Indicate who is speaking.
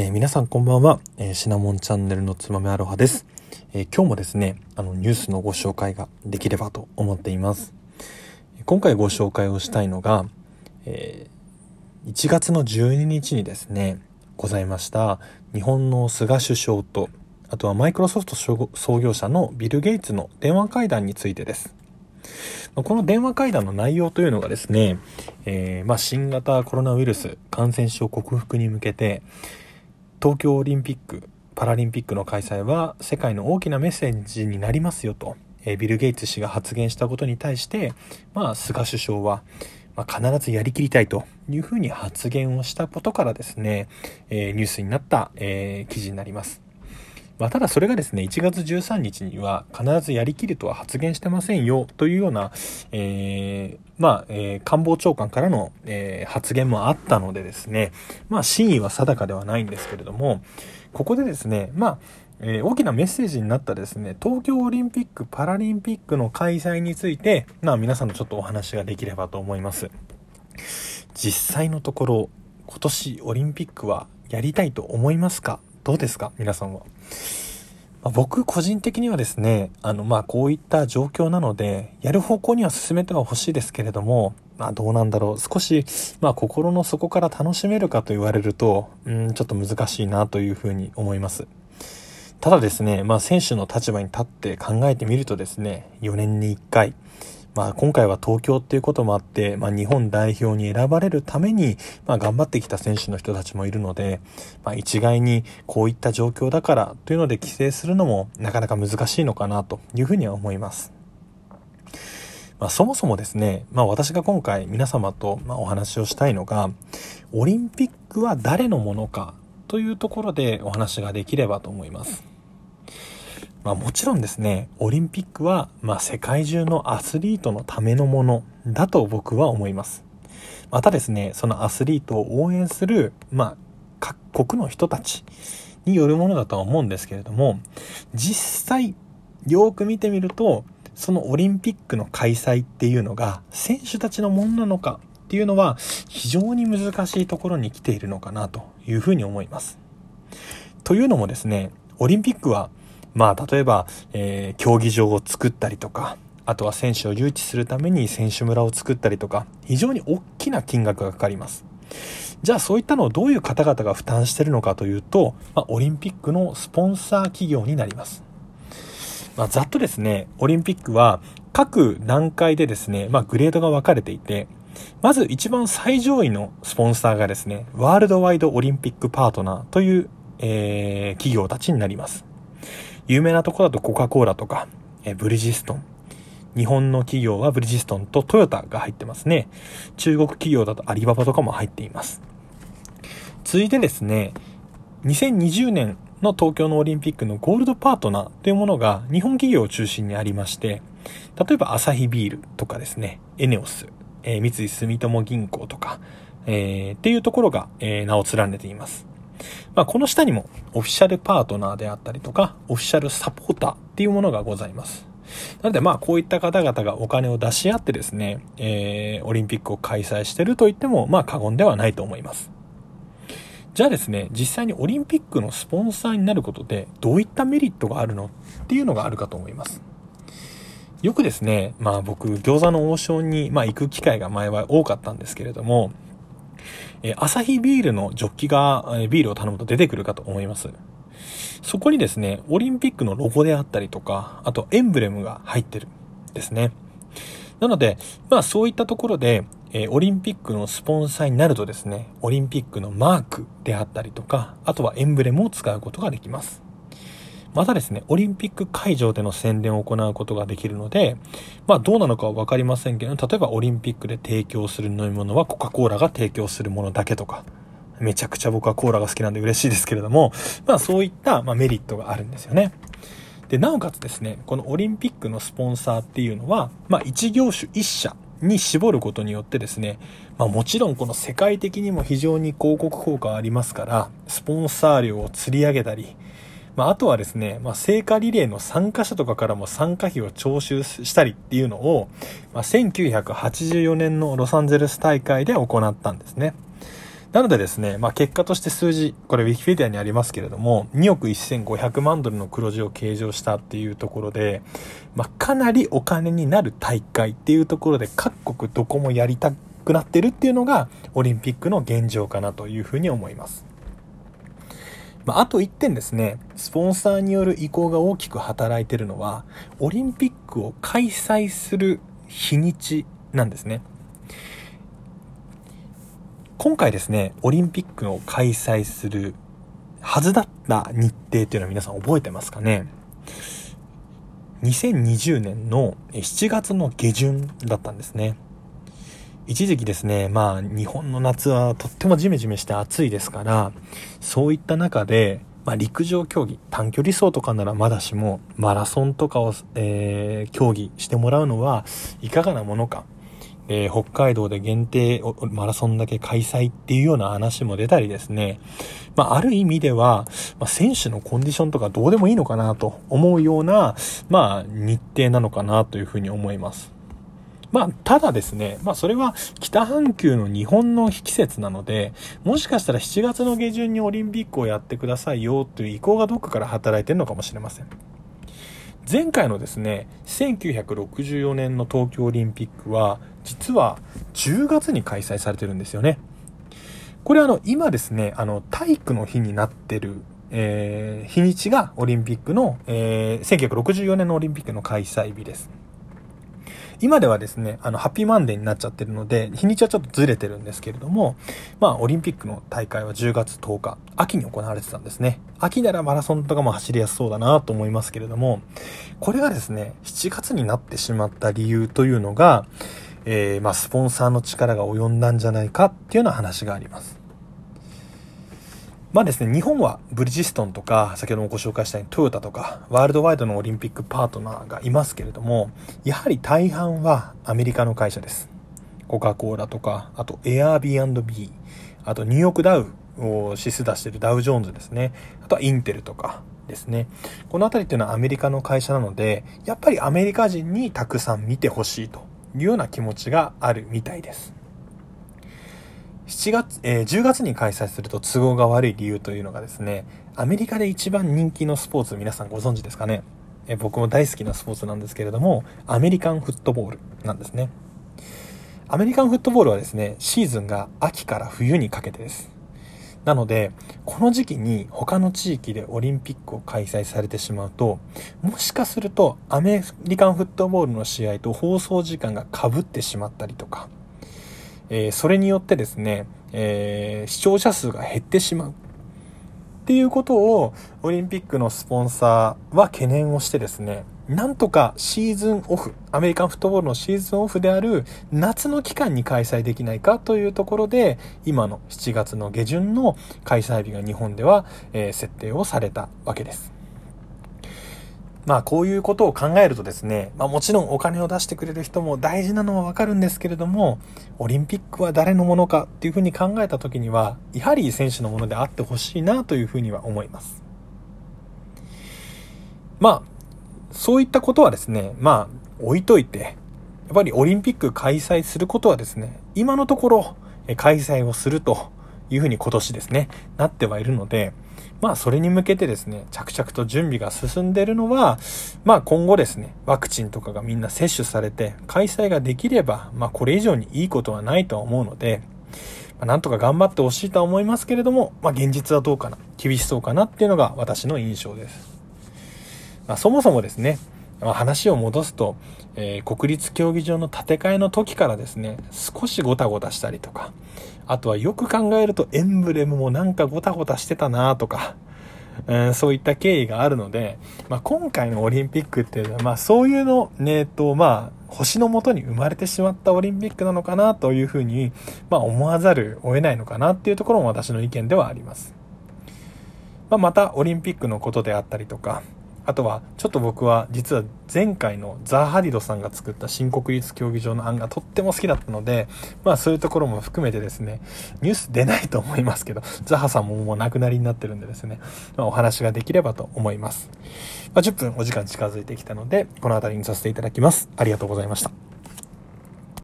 Speaker 1: えー、皆さんこんばんは、えー、シナモンチャンネルのつまめアロハです、えー、今日もですね、あのニュースのご紹介ができればと思っています。今回ご紹介をしたいのが、え1月の12日にですね、ございました日本の菅首相と、あとはマイクロソフト創業者のビル・ゲイツの電話会談についてです。この電話会談の内容というのがですね、えー、まあ、新型コロナウイルス感染症克服に向けて、東京オリンピック・パラリンピックの開催は世界の大きなメッセージになりますよと、えビル・ゲイツ氏が発言したことに対して、まあ、菅首相は、まあ、必ずやりきりたいというふうに発言をしたことからですね、え、ニュースになった、え、記事になります。まあ、ただそれがですね、1月13日には必ずやりきるとは発言してませんよというような、えー、まあ、えー、官房長官からの、えー、発言もあったのでですね、まあ、真意は定かではないんですけれども、ここでですね、まあ、えー、大きなメッセージになったですね、東京オリンピック・パラリンピックの開催について、まあ、皆さんとちょっとお話ができればと思います。実際のところ、今年オリンピックはやりたいと思いますか？どうですか？皆さんは。まあ、僕個人的にはですね、あの、まあ、こういった状況なので、やる方向には進めては欲しいですけれども、まあ、どうなんだろう。少し、まあ、心の底から楽しめるかと言われると、うん、ちょっと難しいなというふうに思います。ただですね、まあ、選手の立場に立って考えてみるとですね、4年に1回、まあ、今回は東京っていうこともあって、まあ、日本代表に選ばれるために、まあ、頑張ってきた選手の人たちもいるので、まあ、一概にこういった状況だからというので規制するのもなかなか難しいのかなというふうには思います。まあ、そもそもですね、まあ、私が今回皆様とまお話をしたいのが、オリンピックは誰のものかというところでお話ができればと思います。まあもちろんですね、オリンピックは、まあ世界中のアスリートのためのものだと僕は思います。またですね、そのアスリートを応援する、まあ各国の人たちによるものだとは思うんですけれども、実際よく見てみると、そのオリンピックの開催っていうのが選手たちのものなのかっていうのは非常に難しいところに来ているのかなというふうに思います。というのもですね、オリンピックはまあ、例えば、えー、競技場を作ったりとか、あとは選手を誘致するために選手村を作ったりとか、非常に大きな金額がかかります。じゃあそういったのをどういう方々が負担してるのかというと、まあ、オリンピックのスポンサー企業になります。まあ、ざっとですね、オリンピックは各段階でですね、まあ、グレードが分かれていて、まず一番最上位のスポンサーがですね、ワールドワイドオリンピックパートナーという、えー、企業たちになります。有名なとこだとコカ・コーラとか、えブリヂストン。日本の企業はブリヂストンとトヨタが入ってますね。中国企業だとアリババとかも入っています。続いてですね、2020年の東京のオリンピックのゴールドパートナーというものが日本企業を中心にありまして、例えばアサヒビールとかですね、エネオス、えー、三井住友銀行とか、えー、っていうところが、えー、名を連ねています。まあ、この下にもオフィシャルパートナーであったりとか、オフィシャルサポーターっていうものがございます。なのでまあこういった方々がお金を出し合ってですね、えー、オリンピックを開催してると言ってもまあ過言ではないと思います。じゃあですね、実際にオリンピックのスポンサーになることでどういったメリットがあるのっていうのがあるかと思います。よくですね、まあ僕餃子の王将にまあ行く機会が前は多かったんですけれども、えアサヒビールのジョッキが、えビールを頼むと出てくるかと思います。そこにですね、オリンピックのロゴであったりとか、あとエンブレムが入ってるですね。なので、まあそういったところで、えー、オリンピックのスポンサーになるとですね、オリンピックのマークであったりとか、あとはエンブレムを使うことができます。またですね、オリンピック会場での宣伝を行うことができるので、まあどうなのかはわかりませんけど、例えばオリンピックで提供する飲み物はコカ・コーラが提供するものだけとか、めちゃくちゃ僕はコーラが好きなんで嬉しいですけれども、まあそういった、ま、メリットがあるんですよね。で、なおかつですね、このオリンピックのスポンサーっていうのは、まあ一業種一社に絞ることによってですね、まあもちろんこの世界的にも非常に広告効果ありますから、スポンサー料を釣り上げたり、まあ、あとはですね、まあ、聖火リレーの参加者とかからも参加費を徴収したりっていうのを、まあ、1984年のロサンゼルス大会で行ったんですね。なのでですね、まあ結果として数字、これ Wikipedia にありますけれども、2億1500万ドルの黒字を計上したっていうところで、まあかなりお金になる大会っていうところで各国どこもやりたくなってるっていうのがオリンピックの現状かなというふうに思います。まあ、と1点ですね、スポンサーによる意向が大きく働いてるのは、オリンピックを開催する日にちなんですね。今回ですね、オリンピックを開催するはずだった日程っていうのは皆さん覚えてますかね？2020年の7月の下旬だったんですね。一時期ですね、まあ日本の夏はとってもジメジメして暑いですから、そういった中で、まあ、陸上競技、短距離走とかならまだしも、マラソンとかを、えー、競技してもらうのはいかがなものか。えー、北海道で限定マラソンだけ開催っていうような話も出たりですね。まあ、ある意味では、まあ、選手のコンディションとかどうでもいいのかなと思うような、まあ、日程なのかなというふうに思います。まあ、ただですね、まあ、それは北半球の日本の季節なので、もしかしたら7月の下旬にオリンピックをやってくださいよという意向がどっかから働いてるのかもしれません。前回のですね、1964年の東京オリンピックは、実は10月に開催されてるんですよね。これあの、今ですね、あの、体育の日になってる、えー、日にちがオリンピックの、えー、1964年のオリンピックの開催日です。今ではですね、あの、ハッピーマンデーになっちゃってるので、日にちはちょっとずれてるんですけれども、まあ、オリンピックの大会は10月10日、秋に行われてたんですね。秋ならマラソンとかも走りやすそうだなと思いますけれども、これがですね、7月になってしまった理由というのが、えー、まあ、スポンサーの力が及んだんじゃないかっていうような話があります。まあですね、日本はブリヂストンとか、先ほどもご紹介したようにトヨタとか、ワールドワイドのオリンピックパートナーがいますけれども、やはり大半はアメリカの会社です。コカ・コーラとか、あと Airbnb、あとニューヨークダウを指数出してるダウジョーンズですね。あとはインテルとかですね。このあたりっていうのはアメリカの会社なので、やっぱりアメリカ人にたくさん見てほしいというような気持ちがあるみたいです。7月、えー、10月に開催すると都合が悪い理由というのがですね、アメリカで一番人気のスポーツ皆さんご存知ですかね、えー、僕も大好きなスポーツなんですけれども、アメリカンフットボールなんですね。アメリカンフットボールはですね、シーズンが秋から冬にかけてです。なので、この時期に他の地域でオリンピックを開催されてしまうと、もしかするとアメリカンフットボールの試合と放送時間が被ってしまったりとか、えー、それによってですね、えー、視聴者数が減ってしまう。っていうことを、オリンピックのスポンサーは懸念をしてですね、なんとかシーズンオフ、アメリカンフットボールのシーズンオフである夏の期間に開催できないかというところで、今の7月の下旬の開催日が日本では、え、設定をされたわけです。まあこういうことを考えるとですね、まあもちろんお金を出してくれる人も大事なのはわかるんですけれども、オリンピックは誰のものかっていうふうに考えた時には、やはり選手のものであってほしいなというふうには思います。まあ、そういったことはですね、まあ置いといて、やっぱりオリンピック開催することはですね、今のところ開催をするというふうに今年ですね、なってはいるので、まあそれに向けてですね、着々と準備が進んでいるのは、まあ今後ですね、ワクチンとかがみんな接種されて開催ができれば、まあこれ以上にいいことはないとは思うので、まあ、なんとか頑張ってほしいとは思いますけれども、まあ現実はどうかな、厳しそうかなっていうのが私の印象です。まあそもそもですね、まあ、話を戻すと、えー、国立競技場の建て替えの時からですね、少しゴタゴタしたりとか、あとはよく考えるとエンブレムもなんかゴタゴタしてたなとか、うん、そういった経緯があるので、まあ、今回のオリンピックっていうのは、まあ、そういうの、ねえ、と、まあ、星のもとに生まれてしまったオリンピックなのかなというふうに、まあ、思わざるを得ないのかなっていうところも私の意見ではあります。まあ、また、オリンピックのことであったりとか、あとは、ちょっと僕は実は前回のザ・ハリドさんが作った新国立競技場の案がとっても好きだったので、まあそういうところも含めてですね、ニュース出ないと思いますけど、ザハさんももう亡くなりになってるんでですね、まあ、お話ができればと思います。まあ、10分お時間近づいてきたので、この辺りにさせていただきます。ありがとうございました。